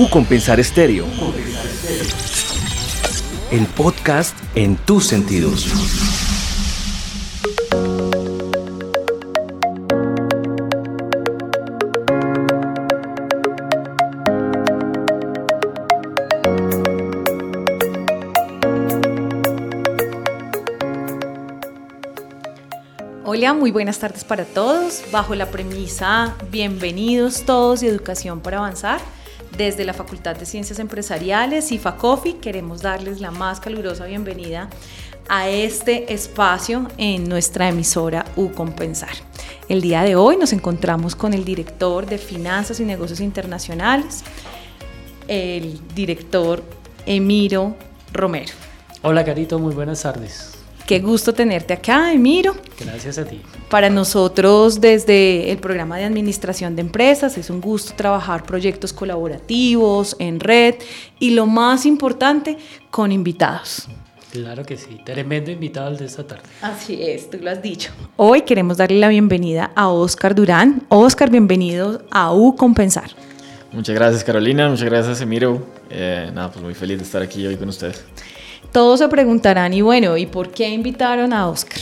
U Compensar Estéreo. El podcast en tus sentidos. Hola, muy buenas tardes para todos. Bajo la premisa Bienvenidos todos y Educación para Avanzar, desde la Facultad de Ciencias Empresariales y FACOFI queremos darles la más calurosa bienvenida a este espacio en nuestra emisora U Compensar. El día de hoy nos encontramos con el director de Finanzas y Negocios Internacionales, el director Emiro Romero. Hola Carito, muy buenas tardes. Qué gusto tenerte acá, Emiro. Gracias a ti. Para nosotros, desde el programa de administración de empresas, es un gusto trabajar proyectos colaborativos, en red y lo más importante, con invitados. Claro que sí, tremendo invitado al de esta tarde. Así es, tú lo has dicho. Hoy queremos darle la bienvenida a Oscar Durán. Oscar, bienvenido a U Compensar. Muchas gracias Carolina, muchas gracias Emiro. Eh, nada, pues muy feliz de estar aquí hoy con ustedes. Todos se preguntarán, y bueno, ¿y por qué invitaron a Oscar?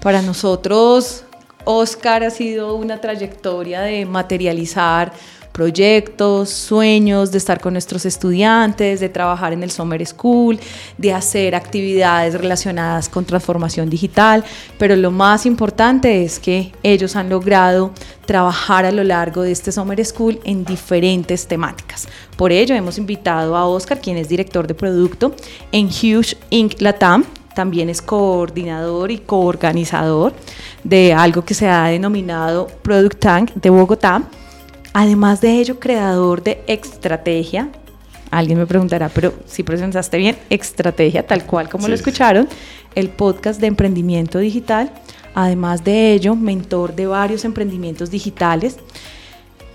Para nosotros, Oscar ha sido una trayectoria de materializar proyectos, sueños, de estar con nuestros estudiantes, de trabajar en el Summer School, de hacer actividades relacionadas con transformación digital, pero lo más importante es que ellos han logrado trabajar a lo largo de este Summer School en diferentes temáticas. Por ello hemos invitado a Oscar, quien es director de producto en Huge Inc. Latam, también es coordinador y coorganizador de algo que se ha denominado Product Tank de Bogotá Además de ello, creador de Extrategia. Alguien me preguntará, pero si presentaste bien, Extrategia, tal cual como lo escucharon, el podcast de emprendimiento digital. Además de ello, mentor de varios emprendimientos digitales,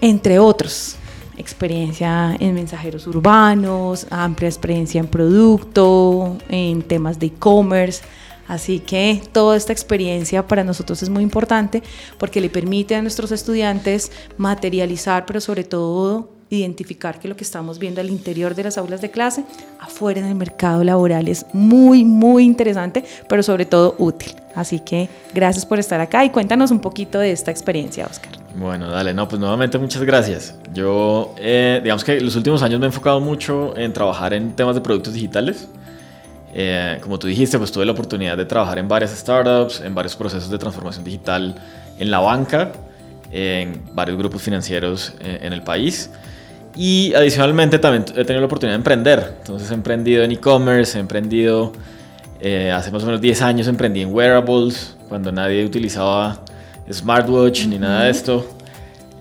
entre otros. Experiencia en mensajeros urbanos, amplia experiencia en producto, en temas de e-commerce Así que toda esta experiencia para nosotros es muy importante porque le permite a nuestros estudiantes materializar, pero sobre todo identificar que lo que estamos viendo al interior de las aulas de clase, afuera en el mercado laboral es muy, muy interesante, pero sobre todo útil. Así que gracias por estar acá y cuéntanos un poquito de esta experiencia, Oscar. Bueno, dale, no, pues nuevamente muchas gracias. Yo, eh, digamos que los últimos años me he enfocado mucho en trabajar en temas de productos digitales. Eh, como tú dijiste, pues tuve la oportunidad de trabajar en varias startups, en varios procesos de transformación digital en la banca, en varios grupos financieros eh, en el país. Y adicionalmente también he tenido la oportunidad de emprender. Entonces he emprendido en e-commerce, he emprendido, eh, hace más o menos 10 años emprendí en wearables, cuando nadie utilizaba smartwatch ni nada de esto.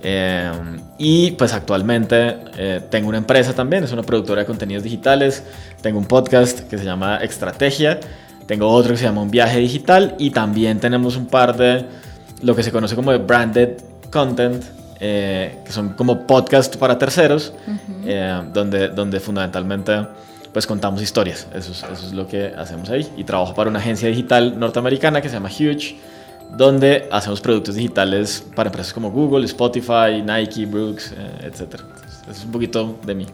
Em, y pues actualmente eh, tengo una empresa también, es una productora de contenidos digitales, tengo un podcast que se llama Estrategia, tengo otro que se llama Un viaje digital. Y también tenemos un par de lo que se conoce como branded content, eh, que son como podcast para terceros, eh, donde, donde fundamentalmente pues contamos historias, eso es, eso es lo que hacemos ahí. Y trabajo para una agencia digital norteamericana que se llama Huge donde hacemos productos digitales para empresas como Google, Spotify, Nike, Brooks, eh, etc. Es un poquito de mí.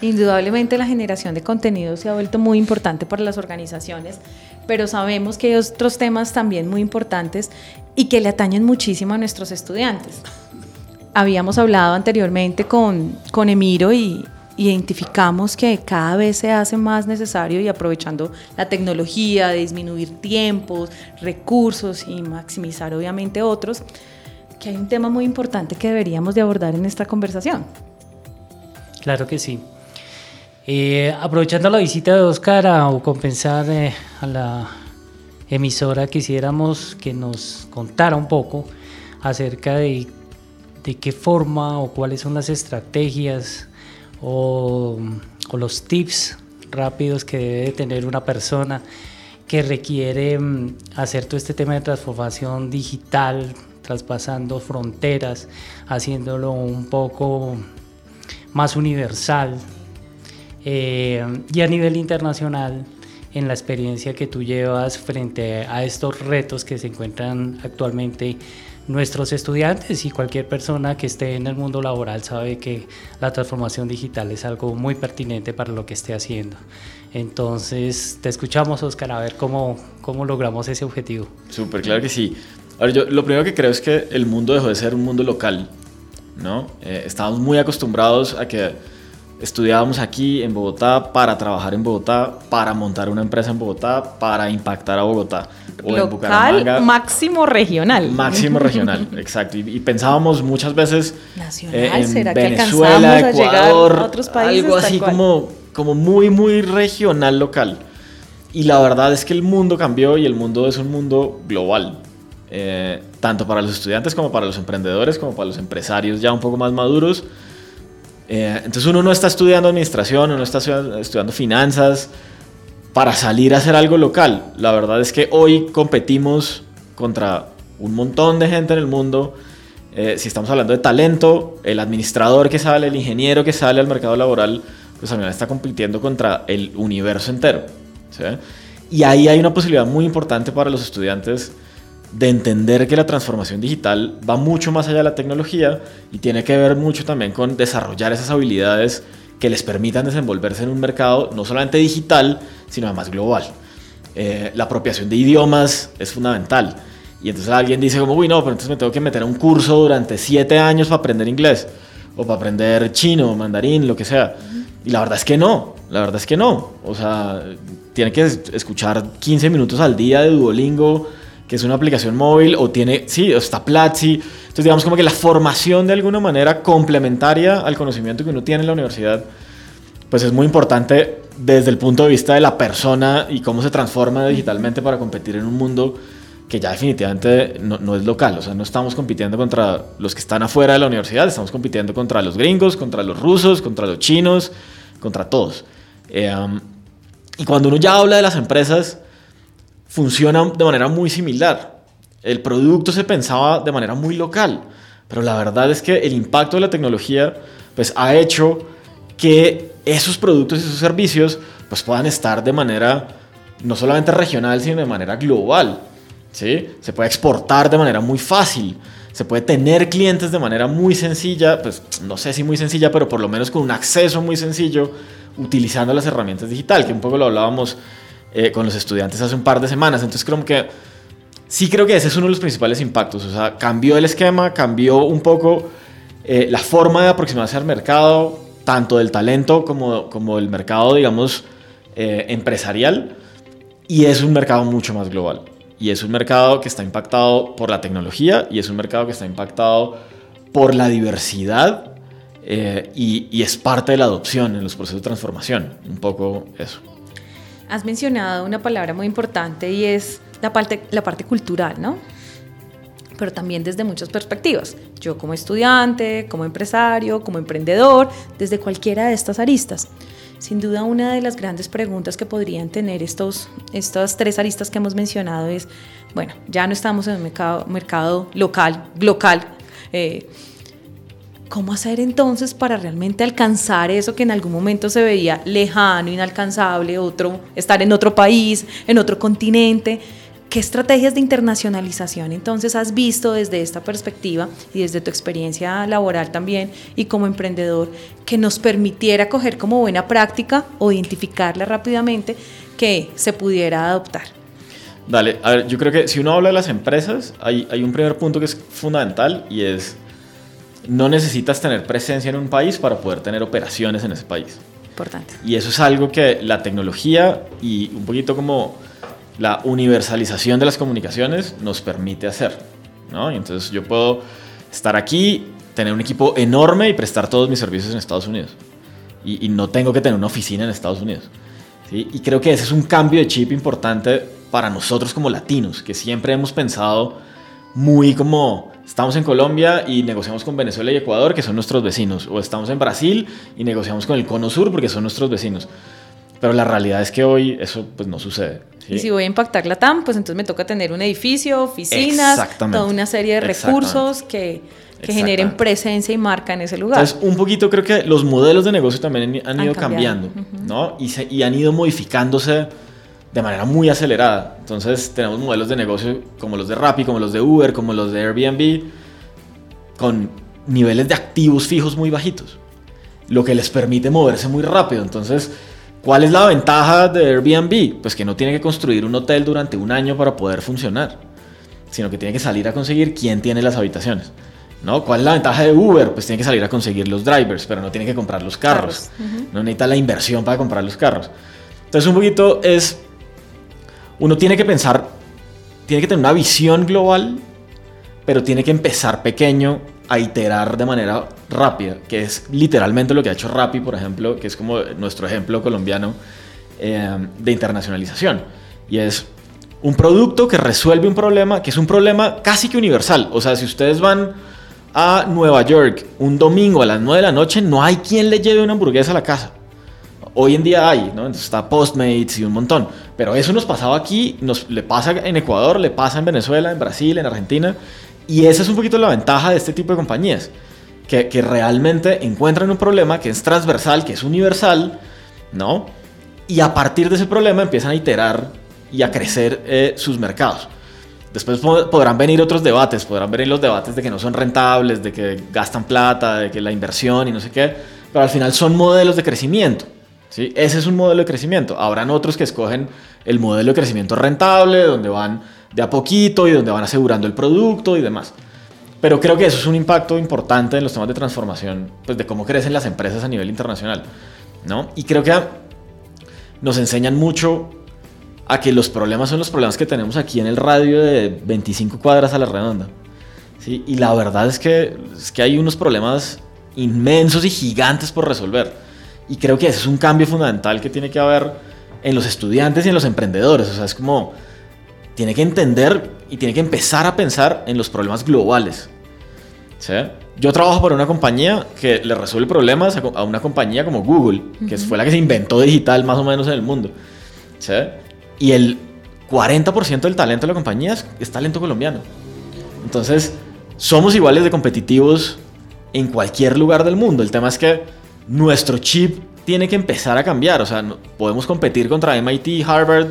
Indudablemente la generación de contenido se ha vuelto muy importante para las organizaciones, pero sabemos que hay otros temas también muy importantes y que le atañen muchísimo a nuestros estudiantes. Habíamos hablado anteriormente con, con Emiro y, identificamos que cada vez se hace más necesario y aprovechando la tecnología, disminuir tiempos, recursos y maximizar obviamente otros, que hay un tema muy importante que deberíamos de abordar en esta conversación. Claro que sí. Eh, aprovechando la visita de Oscar o compensar eh, a la emisora, quisiéramos que nos contara un poco acerca de, de qué forma o cuáles son las estrategias o, los tips rápidos que debe tener una persona que requiere mm, hacer todo este tema de transformación digital, traspasando fronteras, haciéndolo un poco más universal eh, y a nivel internacional en la experiencia que tú llevas frente a estos retos que se encuentran actualmente nuestros estudiantes y cualquier persona que esté en el mundo laboral sabe que la transformación digital es algo muy pertinente para lo que esté haciendo. Entonces, te escuchamos, Oscar, a ver cómo, cómo logramos ese objetivo. Súper, claro que sí. Ahora, yo lo primero que creo es que el mundo dejó de ser un mundo local, ¿no? Eh, estábamos muy acostumbrados a que estudiábamos aquí en Bogotá para trabajar en Bogotá, para montar una empresa en Bogotá, para impactar a Bogotá. O en Bucaramanga. máximo regional. Máximo regional, exacto. Y, pensábamos muchas veces Nacional, eh, en ¿será Venezuela, que Ecuador, a otros países, algo así como, como muy, muy regional, local. Y la verdad es que el mundo cambió y el mundo es un mundo global. Eh, tanto para los estudiantes como para los emprendedores, como para los empresarios ya un poco más maduros. Eh, entonces uno no está estudiando administración, uno está estudiando finanzas para salir a hacer algo local. La verdad es que hoy competimos contra un montón de gente en el mundo. Eh, si estamos hablando de talento, el administrador que sale, el ingeniero que sale al mercado laboral, pues al final está compitiendo contra el universo entero. Y ahí hay una posibilidad muy importante para los estudiantes de entender que la transformación digital va mucho más allá de la tecnología y tiene que ver mucho también con desarrollar esas habilidades que les permitan desenvolverse en un mercado no solamente digital, sino además global. Eh, la apropiación de idiomas es fundamental. Y entonces alguien dice como, uy, no, pero entonces me tengo que meter a un curso durante siete años para aprender inglés, o para aprender chino, mandarín, lo que sea. Y la verdad es que no, la verdad es que no. O sea, tiene que escuchar 15 minutos al día de Duolingo, que es una aplicación móvil, o tiene, sí, está Platzi. Entonces, digamos como que la formación de alguna manera complementaria al conocimiento que uno tiene en la universidad, pues es muy importante desde el punto de vista de la persona y cómo se transforma digitalmente para competir en un mundo que ya definitivamente no, es local. O sea, no estamos compitiendo contra los que están afuera de la universidad, estamos compitiendo contra los gringos, contra los rusos, contra los chinos, contra todos. Eh, um, y cuando uno ya habla de las empresas, funciona de manera muy similar. El producto se pensaba de manera muy local, pero la verdad es que el impacto de la tecnología pues, ha hecho que esos productos y esos servicios pues, puedan estar de manera no solamente regional, sino de manera global. ¿sí? Se puede exportar de manera muy fácil, se puede tener clientes de manera muy sencilla, pues no sé si muy sencilla, pero por lo menos con un acceso muy sencillo utilizando las herramientas digitales, que un poco lo hablábamos eh, con los estudiantes hace un par de semanas. Entonces creo que sí creo que ese es uno de los principales impactos. O sea, cambió el esquema, cambió un poco eh, la forma de aproximarse al mercado, tanto del talento como, como del mercado, digamos, eh, empresarial. Y es un mercado mucho más global. Y es un mercado que está impactado por la tecnología y es un mercado que está impactado por la diversidad y, y, es parte de la adopción en los procesos de transformación. Un poco eso. Has mencionado una palabra muy importante y es la parte, cultural, ¿no? Pero también desde muchas perspectivas. Yo como estudiante, como empresario, como emprendedor, desde cualquiera de estas aristas. Sin duda una de las grandes preguntas que podrían tener estos, estas tres aristas que hemos mencionado es, bueno, ya no estamos en un mercado, mercado local, local, eh, ¿Cómo hacer entonces para realmente alcanzar eso que en algún momento se veía lejano, inalcanzable, otro, estar en otro país, en otro continente? ¿Qué estrategias de internacionalización entonces has visto desde esta perspectiva y desde tu experiencia laboral también y como emprendedor que nos permitiera coger como buena práctica o identificarla rápidamente que se pudiera adoptar? Dale, a ver, yo creo que si uno habla de las empresas, hay, hay un primer punto que es fundamental y es no necesitas tener presencia en un país para poder tener operaciones en ese país. Importante. Y eso es algo que la tecnología y un poquito como la universalización de las comunicaciones nos permite hacer. ¿no? Y entonces yo puedo estar aquí, tener un equipo enorme y prestar todos mis servicios en Estados Unidos. Y, y no tengo que tener una oficina en Estados Unidos. ¿sí? Y creo que ese es un cambio de chip importante para nosotros como latinos, que siempre hemos pensado muy como estamos en Colombia y negociamos con Venezuela y Ecuador, que son nuestros vecinos, o estamos en Brasil y negociamos con el Cono Sur, porque son nuestros vecinos. Pero la realidad es que hoy eso pues no sucede. Y si voy a impactar la TAM, pues entonces me toca tener un edificio, oficinas, toda una serie de recursos que, que generen presencia y marca en ese lugar. Entonces, un poquito creo que los modelos de negocio también han ido cambiando, ¿no? Y, se, y han ido modificándose de manera muy acelerada. Entonces tenemos modelos de negocio como los de Rappi, como los de Uber, como los de Airbnb, con niveles de activos fijos muy bajitos, lo que les permite moverse muy rápido. Entonces, ¿cuál es la ventaja de Airbnb? Pues que no tiene que construir un hotel durante un año para poder funcionar, sino que tiene que salir a conseguir quién tiene las habitaciones. ¿No? ¿Cuál es la ventaja de Uber? Pues tiene que salir a conseguir los drivers, pero no tiene que comprar los carros. No necesita la inversión para comprar los carros. Entonces un poquito es, uno tiene que pensar, tiene que tener una visión global, pero tiene que empezar pequeño a iterar de manera rápida, que es literalmente lo que ha hecho Rappi, por ejemplo, que es como nuestro ejemplo colombiano eh, de internacionalización. Y es un producto que resuelve un problema, que es un problema casi que universal. O sea, si ustedes van a Nueva York un domingo a las 9 de la noche, no hay quien le lleve una hamburguesa a la casa. Hoy en día hay, ¿no? Entonces está Postmates y un montón. Pero eso nos pasaba aquí, nos, le pasa en Ecuador, le pasa en Venezuela, en Brasil, en Argentina. Y esa es un poquito la ventaja de este tipo de compañías. Que, realmente encuentran un problema que es transversal, que es universal, ¿no? Y a partir de ese problema empiezan a iterar y a crecer eh, sus mercados. Después podrán venir otros debates, podrán venir los debates de que no son rentables, de que gastan plata, de que la inversión y no sé qué, pero al final son modelos de crecimiento. ¿Sí? Ese es un modelo de crecimiento. Habrán otros que escogen el modelo de crecimiento rentable, donde van de a poquito y donde van asegurando el producto y demás. Pero creo que eso es un impacto importante en los temas de transformación, pues de cómo crecen las empresas a nivel internacional. ¿no? Y creo que nos enseñan mucho a que los problemas son los problemas que tenemos aquí en el radio de 25 cuadras a la redonda. ¿sí? Y la verdad es que, es que hay unos problemas inmensos y gigantes por resolver. Y creo que ese es un cambio fundamental que tiene que haber en los estudiantes y en los emprendedores. O sea, es como, tiene que entender y tiene que empezar a pensar en los problemas globales. ¿sí? Yo trabajo para una compañía que le resuelve problemas a una compañía como Google, que fue la que se inventó digital más o menos en el mundo. ¿sí? Y el 40% del talento de la compañía es, talento colombiano. Entonces, somos iguales de competitivos en cualquier lugar del mundo. El tema es que nuestro chip tiene que empezar a cambiar. O sea, podemos competir contra MIT, Harvard,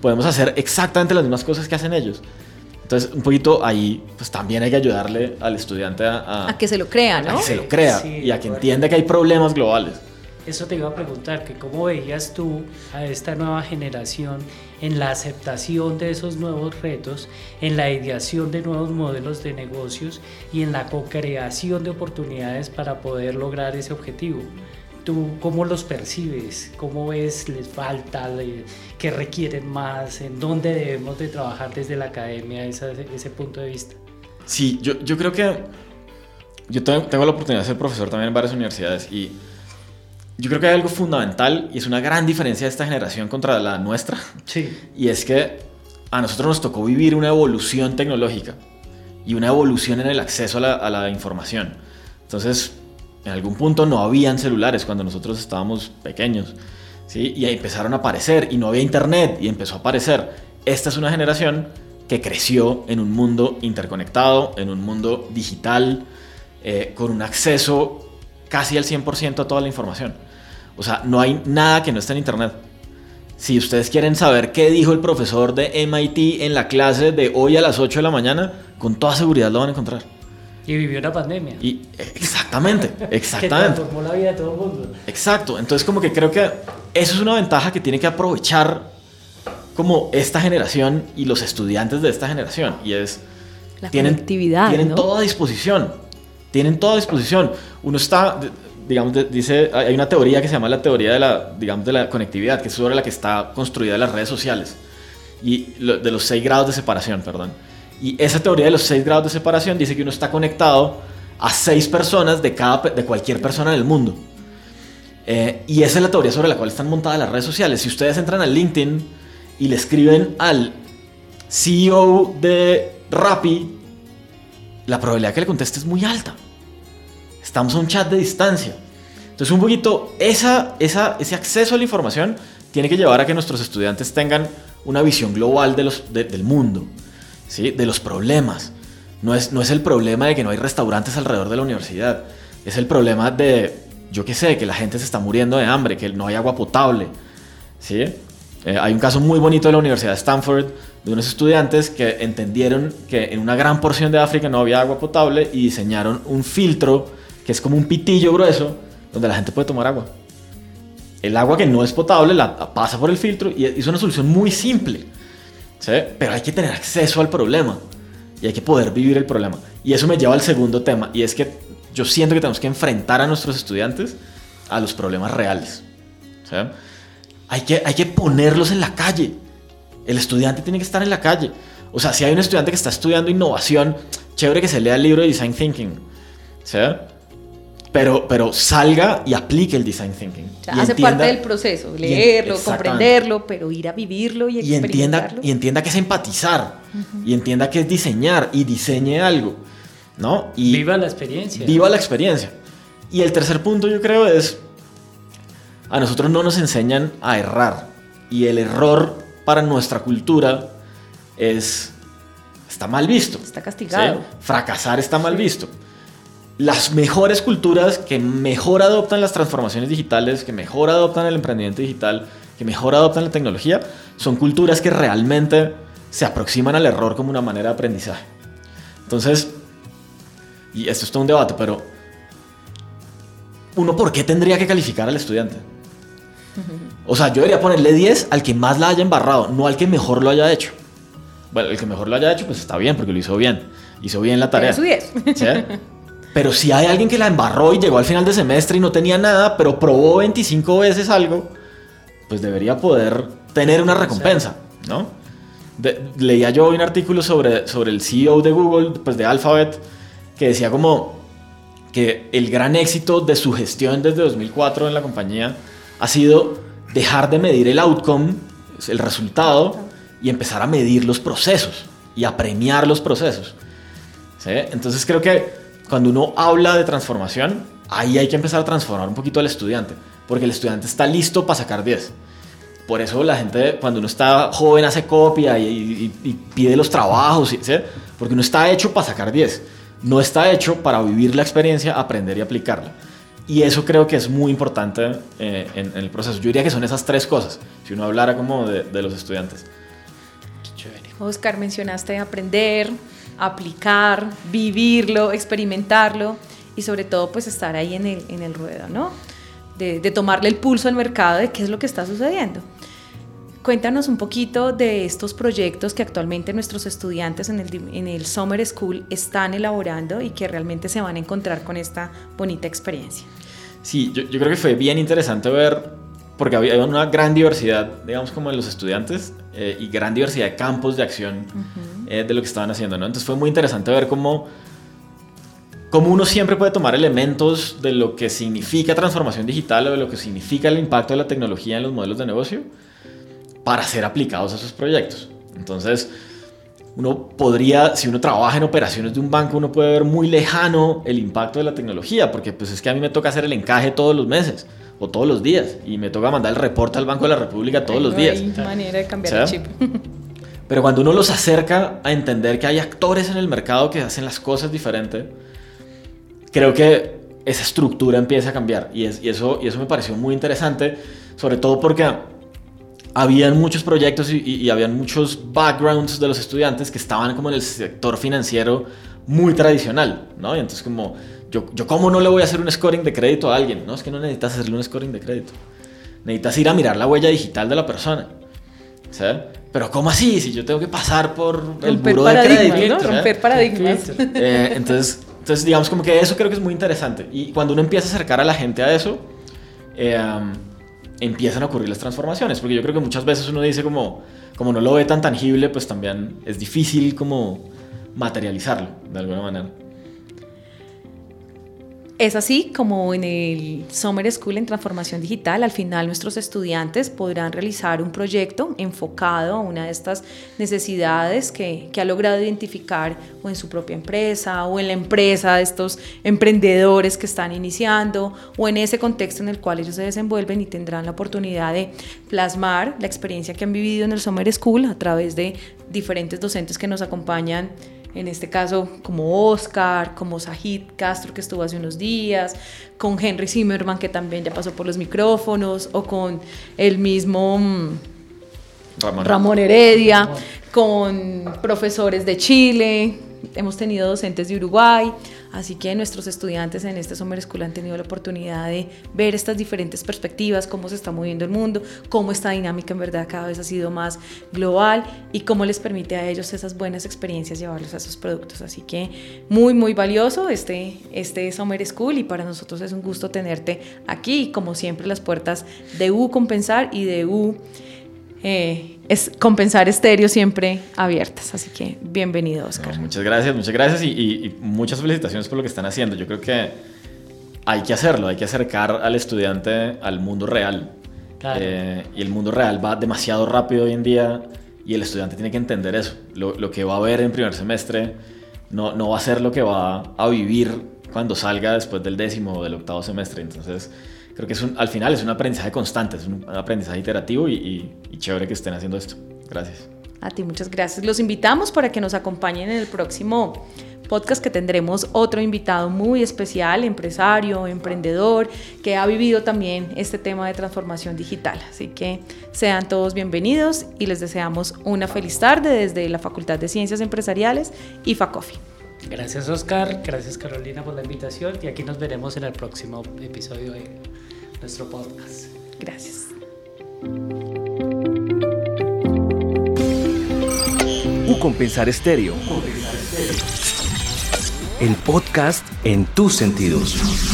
podemos hacer exactamente las mismas cosas que hacen ellos. Entonces, un poquito ahí, pues también hay que ayudarle al estudiante a, a, que se lo crea, ¿no? A que se lo crea y a que entienda que hay problemas globales. Eso te iba a preguntar, que cómo veías tú a esta nueva generación en la aceptación de esos nuevos retos, en la ideación de nuevos modelos de negocios y en la co-creación de oportunidades para poder lograr ese objetivo. ¿Tú cómo los percibes? ¿Cómo ves? ¿Les falta? ¿Qué requieren más? ¿En dónde debemos de trabajar desde la academia ese, ese punto de vista? Sí, yo, creo que yo tengo la oportunidad de ser profesor también en varias universidades y yo creo que hay algo fundamental y es una gran diferencia de esta generación contra la nuestra. Sí. Y es que a nosotros nos tocó vivir una evolución tecnológica y una evolución en el acceso a la, a la información. Entonces, en algún punto no habían celulares cuando nosotros estábamos pequeños. ¿sí? Y ahí empezaron a aparecer y no había internet y empezó a aparecer. Esta es una generación que creció en un mundo interconectado, en un mundo digital, eh, con un acceso casi al 100% a toda la información. O sea, no hay nada que no esté en Internet. Si ustedes quieren saber qué dijo el profesor de MIT en la clase de hoy a las 8 de la mañana, con toda seguridad lo van a encontrar. Y vivió una pandemia. Y, exactamente, exactamente. que transformó la vida de todo el mundo. Exacto. Entonces, como que creo que eso es una ventaja que tiene que aprovechar como esta generación y los estudiantes de esta generación. Y es... La tienen, conectividad, Tienen toda disposición. Tienen toda disposición. Uno está, digamos, dice, hay una teoría que se llama la teoría de la, digamos, de la conectividad, que es sobre la que está construida las redes sociales. Y de los seis grados de separación, perdón. Y esa teoría de los seis grados de separación dice que uno está conectado a seis personas de, cada, de cualquier persona en el mundo. Eh, y esa es la teoría sobre la cual están montadas las redes sociales. Si ustedes entran al LinkedIn y le escriben al CEO de Rappi, la probabilidad que le conteste es muy alta. Estamos a un chat de distancia. Entonces un poquito esa, esa, ese acceso a la información tiene que llevar a que nuestros estudiantes tengan una visión global de los, del mundo, ¿sí? de los problemas. No es, no es el problema de que no hay restaurantes alrededor de la universidad. Es el problema de, yo qué sé, que la gente se está muriendo de hambre, que no hay agua potable. ¿sí? Eh, hay un caso muy bonito de la Universidad de Stanford de unos estudiantes que entendieron que en una gran porción de África no había agua potable y diseñaron un filtro que es como un pitillo grueso donde la gente puede tomar agua. El agua que no es potable la pasa por el filtro y es una solución muy simple. ¿sí? Pero hay que tener acceso al problema y hay que poder vivir el problema. Y eso me lleva al segundo tema y es que yo siento que tenemos que enfrentar a nuestros estudiantes a los problemas reales. ¿sí? Hay, que, hay que ponerlos en la calle. El estudiante tiene que estar en la calle. O sea, si hay un estudiante que está estudiando innovación, chévere que se lea el libro de Design Thinking. ¿sí? Pero, pero salga y aplique el Design Thinking. O sea, hace parte del proceso, leerlo, comprenderlo, pero ir a vivirlo y experimentarlo. Y entienda, y entienda que es empatizar, y entienda que es diseñar, y diseñe algo, ¿no? Y viva la experiencia. Viva la experiencia. Y el tercer punto yo creo es, a nosotros no nos enseñan a errar, y el error para nuestra cultura es, está mal visto. Está castigado. Fracasar está mal visto las mejores culturas que mejor adoptan las transformaciones digitales, que mejor adoptan el emprendimiento digital, que mejor adoptan la tecnología, son culturas que realmente se aproximan al error como una manera de aprendizaje. Entonces, y esto es todo un debate, pero uno, ¿por qué tendría que calificar al estudiante? O sea, yo debería ponerle 10 al que más la haya embarrado, no al que mejor lo haya hecho. Bueno, el que mejor lo haya hecho, pues está bien, porque lo hizo bien. Hizo bien la tarea. Su 10. ¿Sí? Pero si hay alguien que la embarró y llegó al final de semestre y no tenía nada, pero probó 25 veces algo, pues debería poder tener una recompensa, ¿no? leía yo un artículo sobre, sobre el CEO de Google, pues de Alphabet, que decía como que el gran éxito de su gestión desde 2004 en la compañía ha sido dejar de medir el outcome, el resultado, y empezar a medir los procesos y a premiar los procesos. ¿sí? Entonces creo que cuando uno habla de transformación, ahí hay que empezar a transformar un poquito al estudiante, porque el estudiante está listo para sacar 10. Por eso la gente, cuando uno está joven, hace copia y, pide los trabajos, ¿sí? porque uno está hecho para sacar 10, no está hecho para vivir la experiencia, aprender y aplicarla. Y eso creo que es muy importante eh, en, el proceso. Yo diría que son esas tres cosas, si uno hablara como de, de los estudiantes. Oscar, mencionaste aprender, aplicar, vivirlo, experimentarlo y sobre todo pues estar ahí en el, en el ruedo, ¿no? De, tomarle el pulso al mercado de qué es lo que está sucediendo. Cuéntanos un poquito de estos proyectos que actualmente nuestros estudiantes en el, en el Summer School están elaborando y que realmente se van a encontrar con esta bonita experiencia. Sí, yo, yo creo que fue bien interesante ver, porque había una gran diversidad, digamos, como de los estudiantes eh, y gran diversidad de campos de acción. Eh, de lo que estaban haciendo, ¿no? Entonces fue muy interesante ver cómo, cómo uno siempre puede tomar elementos de lo que significa transformación digital o de lo que significa el impacto de la tecnología en los modelos de negocio para ser aplicados a esos proyectos. Entonces, uno podría, si uno trabaja en operaciones de un banco, uno puede ver muy lejano el impacto de la tecnología, porque pues es que a mí me toca hacer el encaje todos los meses o todos los días y me toca mandar el reporte al Banco de la República todos los días. Hay manera de cambiar el chip. Pero cuando uno los acerca a entender que hay actores en el mercado que hacen las cosas diferente, creo que esa estructura empieza a cambiar. Y, eso, me pareció muy interesante, sobre todo porque habían muchos proyectos y, y, habían muchos backgrounds de los estudiantes que estaban como en el sector financiero muy tradicional, ¿no? Y entonces como, yo, yo cómo no le voy a hacer un scoring de crédito a alguien, ¿no? Es que no necesitas hacerle un scoring de crédito. Necesitas ir a mirar la huella digital de la persona. ¿sabes? Pero ¿cómo así? Si yo tengo que pasar por el buró de crédito. ¿no? Romper paradigmas. Eh, entonces, entonces, digamos como que eso creo que es muy interesante. Y cuando uno empieza a acercar a la gente a eso, eh, empiezan a ocurrir las transformaciones. Porque yo creo que muchas veces uno dice como, como no lo ve tan tangible, pues también es difícil como materializarlo de alguna manera. Es así como en el Summer School en Transformación Digital, al final nuestros estudiantes podrán realizar un proyecto enfocado a una de estas necesidades que, ha logrado identificar o en su propia empresa o en la empresa de estos emprendedores que están iniciando o en ese contexto en el cual ellos se desenvuelven y tendrán la oportunidad de plasmar la experiencia que han vivido en el Summer School a través de diferentes docentes que nos acompañan en este caso como Oscar, como Sahid Castro que estuvo hace unos días, con Henry Zimmerman que también ya pasó por los micrófonos, o con el mismo mm, Ramón. Ramón Heredia, con profesores de Chile, hemos tenido docentes de Uruguay, así que nuestros estudiantes en este Summer School han tenido la oportunidad de ver estas diferentes perspectivas, cómo se está moviendo el mundo, cómo esta dinámica en verdad cada vez ha sido más global y cómo les permite a ellos esas buenas experiencias llevarlos a esos productos. Así que muy, muy valioso este, este Summer School y para nosotros es un gusto tenerte aquí, como siempre las puertas de U Compensar y de U... Eh, es compensar estéreo siempre abiertas. Así que bienvenido, Oscar. No, muchas gracias, muchas gracias y, y, y, muchas felicitaciones por lo que están haciendo. Yo creo que hay que hacerlo, hay que acercar al estudiante al mundo real. Claro. Eh, y el mundo real va demasiado rápido hoy en día y el estudiante tiene que entender eso. Lo, lo que va a ver en primer semestre no, no va a ser lo que va a vivir cuando salga después del décimo o del octavo semestre. Entonces, creo que es un, al final es un aprendizaje constante, es un aprendizaje iterativo y, y, y, chévere que estén haciendo esto. Gracias. A ti, muchas gracias. Los invitamos para que nos acompañen en el próximo podcast que tendremos otro invitado muy especial, empresario, emprendedor, que ha vivido también este tema de transformación digital. Así que sean todos bienvenidos y les deseamos una feliz tarde desde la Facultad de Ciencias Empresariales y FACOFI. Gracias Oscar, gracias Carolina por la invitación y aquí nos veremos en el próximo episodio de nuestro podcast. Gracias. U Compensar Estéreo. El podcast en tus sentidos.